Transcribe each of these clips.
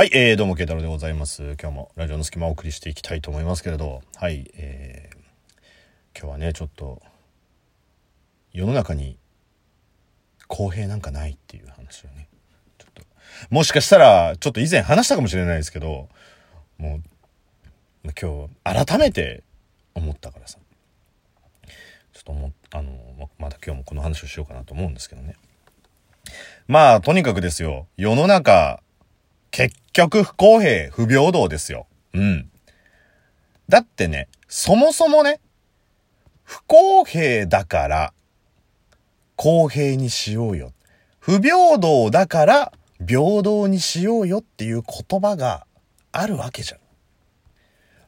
はい、えー、どうも、慶太郎でございます。今日もラジオの隙間をお送りしていきたいと思いますけれど、はい、えー、今日はね、ちょっと、世の中に公平なんかないっていう話をね、ちょっと、もしかしたら、ちょっと以前話したかもしれないですけど、もう、今日、改めて思ったからさ、ちょっと思あの、ままた今日もこの話をしようかなと思うんですけどね。まあ、とにかくですよ、世の中、結局不公平、不平等ですよ。うん。だってね、そもそもね、不公平だから、公平にしようよ。不平等だから、平等にしようよっていう言葉があるわけじゃん。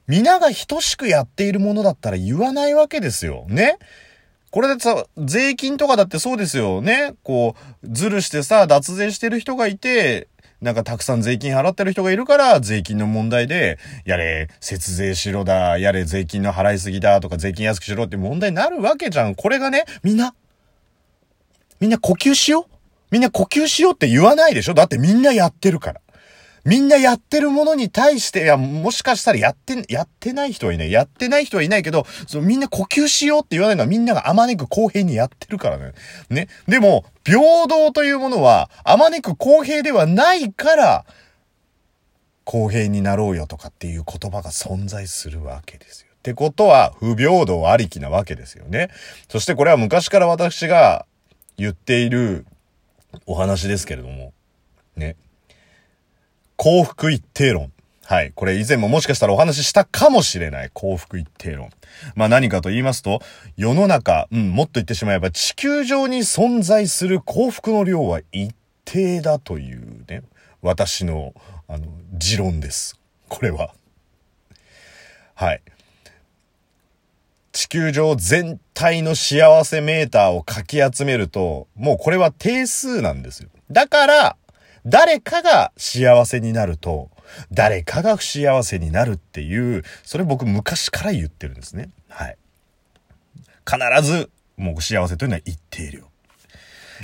皆が等しくやっているものだったら言わないわけですよ。ね。これだってさ、税金とかだってそうですよね。こう、ずるしてさ、脱税してる人がいて、なんかたくさん税金払ってる人がいるから、税金の問題で、やれ、節税しろだ、やれ、税金の払いすぎだとか、税金安くしろって問題になるわけじゃん。これがね、みんな、みんな呼吸しようみんな呼吸しようって言わないでしょだってみんなやってるから。みんなやってるものに対して、いや、もしかしたらやって、やってない人はいない。やってない人はいないけど、そのみんな呼吸しようって言わないのはみんながあまねく公平にやってるからね。ね。でも、平等というものは、あまねく公平ではないから、公平になろうよとかっていう言葉が存在するわけですよ。ってことは、不平等ありきなわけですよね。そしてこれは昔から私が言っているお話ですけれども、ね。幸福一定論。はい。これ以前ももしかしたらお話ししたかもしれない幸福一定論。まあ何かと言いますと、世の中、うん、もっと言ってしまえば地球上に存在する幸福の量は一定だというね、私の、あの、持論です。これは。はい。地球上全体の幸せメーターをかき集めると、もうこれは定数なんですよ。だから、誰かが幸せになると、誰かが不幸せになるっていう、それ僕昔から言ってるんですね。はい。必ず、もう幸せというのは一定量。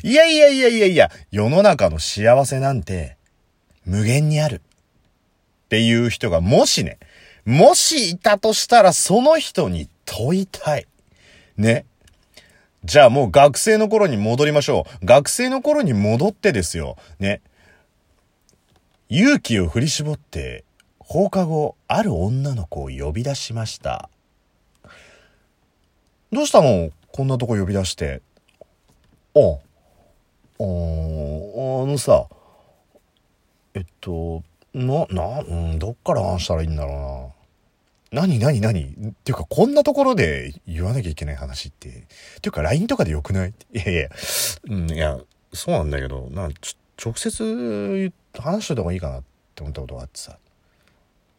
いやいやいやいやいや、世の中の幸せなんて、無限にある。っていう人がもしね、もしいたとしたらその人に問いたい。ね。じゃあもう学生の頃に戻りましょう。学生の頃に戻ってですよ。ね。勇気を振り絞って、放課後、ある女の子を呼び出しました。どうしたのこんなとこ呼び出して。あ、ああのさ、えっと、な、な、うん、どっから話したらいいんだろうな。何何何？っていうか、こんなところで言わなきゃいけない話って。っていうか、LINE とかでよくない？いやいや、いや、そうなんだけど、な、ちょ、直接話しといた方がいいかなって思ったことがあってさ。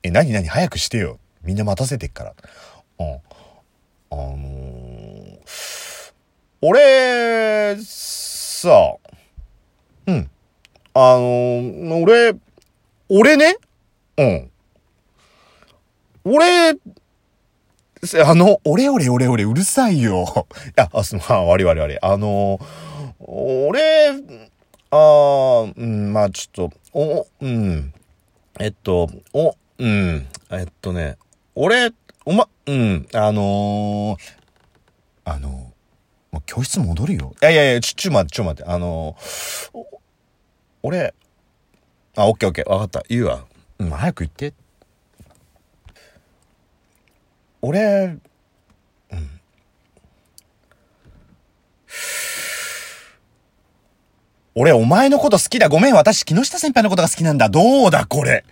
え、何何早くしてよ。みんな待たせてっから。うん。あのー、俺、さ、うん。あのー、俺、俺ね？うん。俺、あの、俺俺俺俺うるさいよ。いや、あ、す まん、悪い悪い悪い。あの、俺、あーうん、まあちょっと、お、うん。えっと、お、うん。えっとね、俺、おま、うん、あのーあの、もう教室戻るよ。いやいやいや、ちょ、ちょ待って、ちょ待って。あのー俺、あ、オッケーオッケー、わかった。言うわ。うん、早く言って。俺、うん。俺、お前のこと好きだ。ごめん、私、木下先輩のことが好きなんだ。どうだ、これ。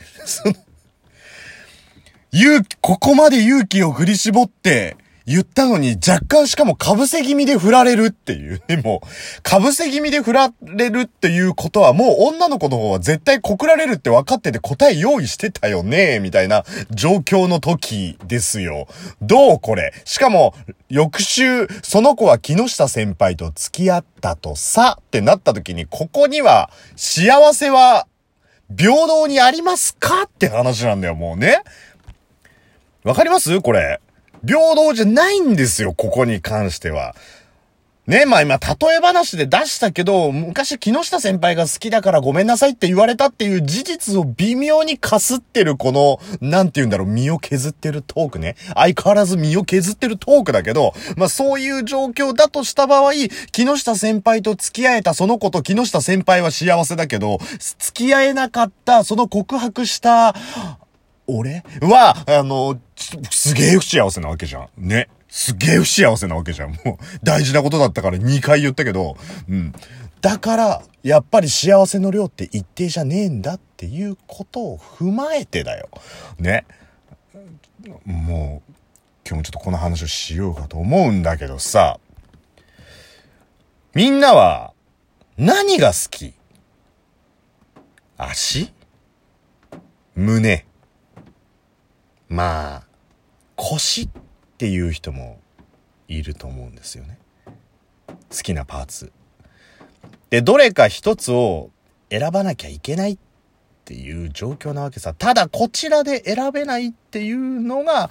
勇気、ここまで勇気を振り絞って、言ったのに若干しかも被せ気味で振られるっていう。で も、被せ気味で振られるっていうことはもう女の子の方は絶対告られるって分かってて答え用意してたよねみたいな状況の時ですよ。どうこれ？しかも、翌週、その子は木下先輩と付き合ったとさってなった時に、ここには幸せは平等にありますか？って話なんだよ、もうね。わかります？これ。平等じゃないんですよ、ここに関しては。ね、まあ今、例え話で出したけど、昔木下先輩が好きだからごめんなさいって言われたっていう事実を微妙にかすってるこの、なんて言うんだろう、身を削ってるトークね。相変わらず身を削ってるトークだけど、まあそういう状況だとした場合、木下先輩と付き合えたその子と木下先輩は幸せだけど、付き合えなかった、その告白した、俺？は、あの、すげえ不幸せなわけじゃん。ね。すげえ不幸せなわけじゃん。もう、大事なことだったから2回言ったけど、うん。だから、やっぱり幸せの量って一定じゃねえんだっていうことを踏まえてだよ。ね。もう、今日もちょっとこの話をしようかと思うんだけどさ、みんなは、何が好き？足？胸？まあ、腰っていう人もいると思うんですよね。好きなパーツ。で、どれか一つを選ばなきゃいけないっていう状況なわけさ。ただこちらで選べないっていうのが、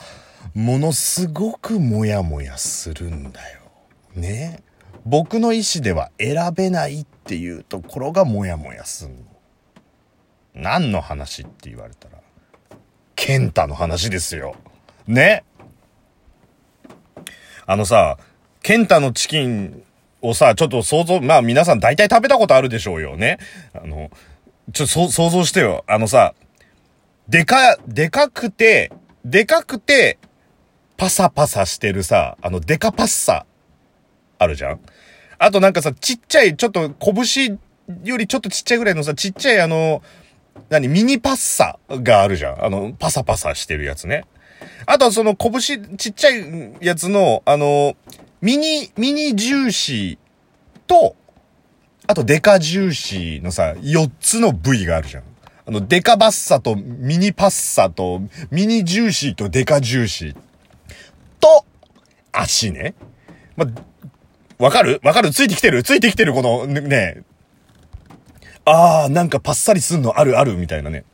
ものすごくモヤモヤするんだよ。ね。僕の意思では選べないっていうところがモヤモヤすんの。何の話って言われたら、健太の話ですよ。ね？あのさ、ケンタのチキンをさ、ちょっと想像、まあ皆さん大体食べたことあるでしょうよね？あの、ちょっと想像してよ。あのさ、でか、でかくて、でかくて、パサパサしてるさ、あの、デカパッサ、あるじゃん？あとなんかさ、ちっちゃい、ちょっと拳よりちょっとちっちゃいぐらいのさ、ちっちゃいあの、何、ミニパッサがあるじゃんあの、パサパサしてるやつね。あとはその拳ちっちゃいやつの、あの、ミニ、ミニジューシーと、あとデカジューシーのさ、4つの部位があるじゃん。あの、デカバッサとミニパッサとミニジューシーとデカジューシーと、足ね。ま、わかる？わかる？ついてきてる？ついてきてる？この、ね、あー、なんかパッサリすんのあるあるみたいなね。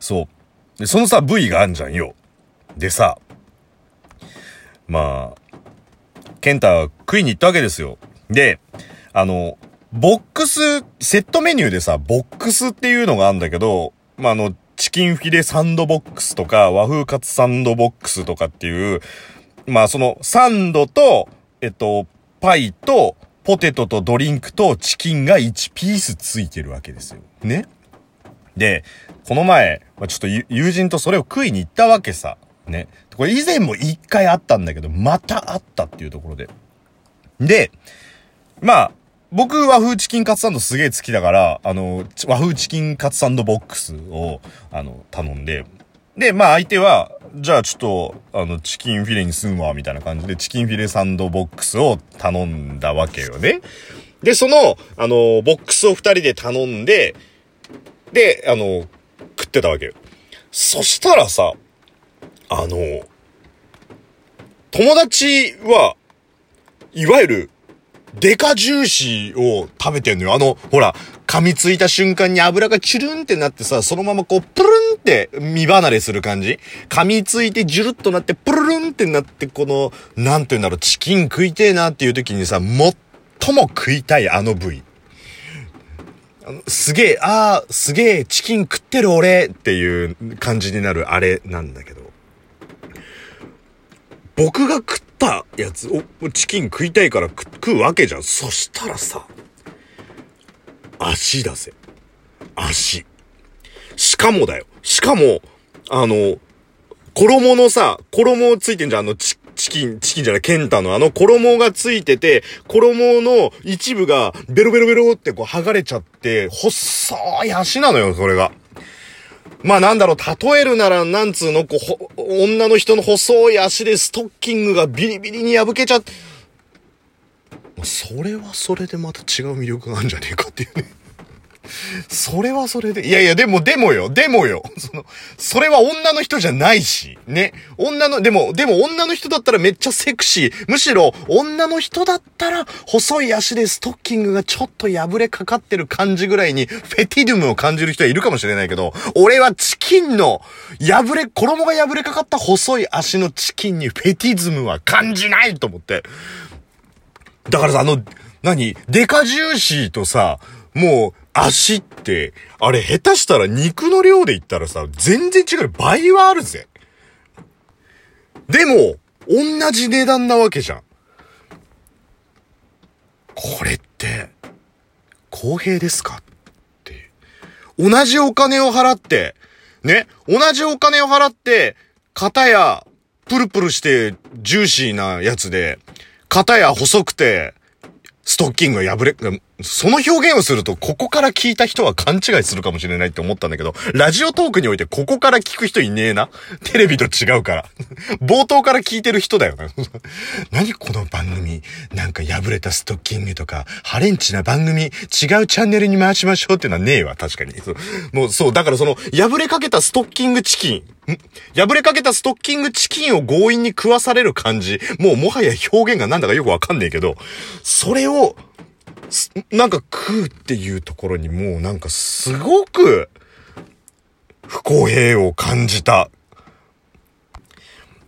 そう。で、そのさ、部位があんじゃんよ。でさ、まあ、ケンタ食いに行ったわけですよ。で、あの、ボックス、セットメニューでさ、ボックスっていうのがあるんだけど、まあ、あの、チキンフィレサンドボックスとか、和風カツサンドボックスとかっていう、まあ、その、サンドと、えっと、パイと、ポテトとドリンクとチキンが1ピースついてるわけですよ。ね？で、この前、ま、ちょっと友人とそれを食いに行ったわけさ。ね？これ以前も一回あったんだけど、またあったっていうところで。で、まあ、僕和風チキンカツサンドすげえ好きだから、あの、和風チキンカツサンドボックスを、あの、頼んで、で、まあ相手は、じゃあちょっと、あの、チキンフィレにすんわ、みたいな感じで、チキンフィレサンドボックスを頼んだわけよね。で、その、あの、ボックスを二人で頼んで、で、あの、食ってたわけよ。そしたらさ、あの、友達は、いわゆる、デカジューシーを食べてんのよ。あの、ほら、噛みついた瞬間に油がチュルンってなってさ、そのままこう、プルンって身離れする感じ？噛みついてジュルッとなって、プルルンってなって、この、なんて言うんだろう、チキン食いてえなっていう時にさ、最も食いたいあの部位。すげえ、ああ、すげえ、チキン食ってる俺っていう感じになるあれなんだけど。僕が食ったやつ、お、チキン食いたいから食うわけじゃん。そしたらさ、足だぜ。足。しかもだよ。しかも、あの、衣のさ、衣ついてんじゃん。あのチ、チキン、チキンじゃない、ケンタのあの衣がついてて、衣の一部がベロベロベロってこう剥がれちゃって、細い足なのよ、それが。まあなんだろう、例えるなら、なんつうの、こう、女の人の細い足でストッキングがビリビリに破けちゃって、それはそれでまた違う魅力があるんじゃねえかっていうね。それはそれで。いやいや、でも、でもよ、でもよ。その、それは女の人じゃないし。ね。女の、でも、でも女の人だったらめっちゃセクシー。むしろ、女の人だったら、細い足でストッキングがちょっと破れかかってる感じぐらいに、フェティドゥムを感じる人はいるかもしれないけど、俺はチキンの、破れ、衣が破れかかった細い足のチキンにフェティズムは感じないと思って。だからさ、あの、何？デカジューシーとさ、もう、足って、あれ下手したら肉の量で言ったらさ、全然違う。倍はあるぜ。でも、同じ値段なわけじゃん。これって、公平ですか？って。同じお金を払って、ね、同じお金を払って、型や、プルプルしてジューシーなやつで、肩や細くて、ストッキングが破れ、その表現をすると、ここから聞いた人は勘違いするかもしれないって思ったんだけど、ラジオトークにおいてここから聞く人いねえな？テレビと違うから。冒頭から聞いてる人だよな。何この番組、なんか破れたストッキングとか、ハレンチな番組、違うチャンネルに回しましょうってのはねえわ、確かに。もうそう、だからその、破れかけたストッキングチキン、破れかけたストッキングチキンを強引に食わされる感じ。もうもはや表現がなんだかよくわかんねえけど、それを、なんか食うっていうところにもうなんかすごく不公平を感じた。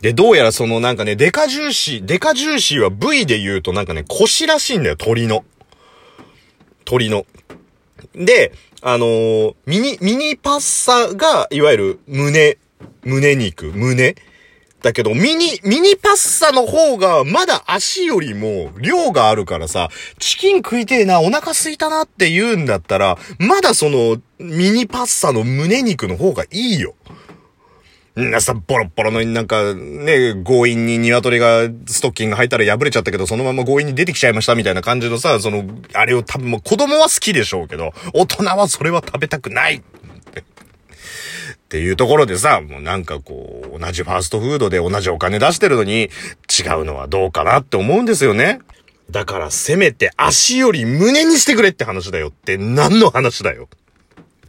で、どうやらそのなんかね、デカジューシー、デカジューシーは部位で言うとなんかね、腰らしいんだよ、鳥の。鳥の。で、あのー、ミニ、ミニパッサが、いわゆる胸、胸肉、胸だけど、ミニ、ミニパッサの方が、まだ足よりも量があるからさ、チキン食いてえな、お腹空いたなって言うんだったら、まだその、ミニパッサの胸肉の方がいいよ。なさ、ボロボロのなんか、ね、強引に鶏がストッキング履いたら破れちゃったけど、そのまま強引に出てきちゃいましたみたいな感じのさ、その、あれを多分子供は好きでしょうけど、大人はそれは食べたくないっていうところでさ、もうなんかこう、同じファーストフードで同じお金出してるのに、違うのはどうかなって思うんですよね。だからせめて足より胸にしてくれって話だよって何の話だよ。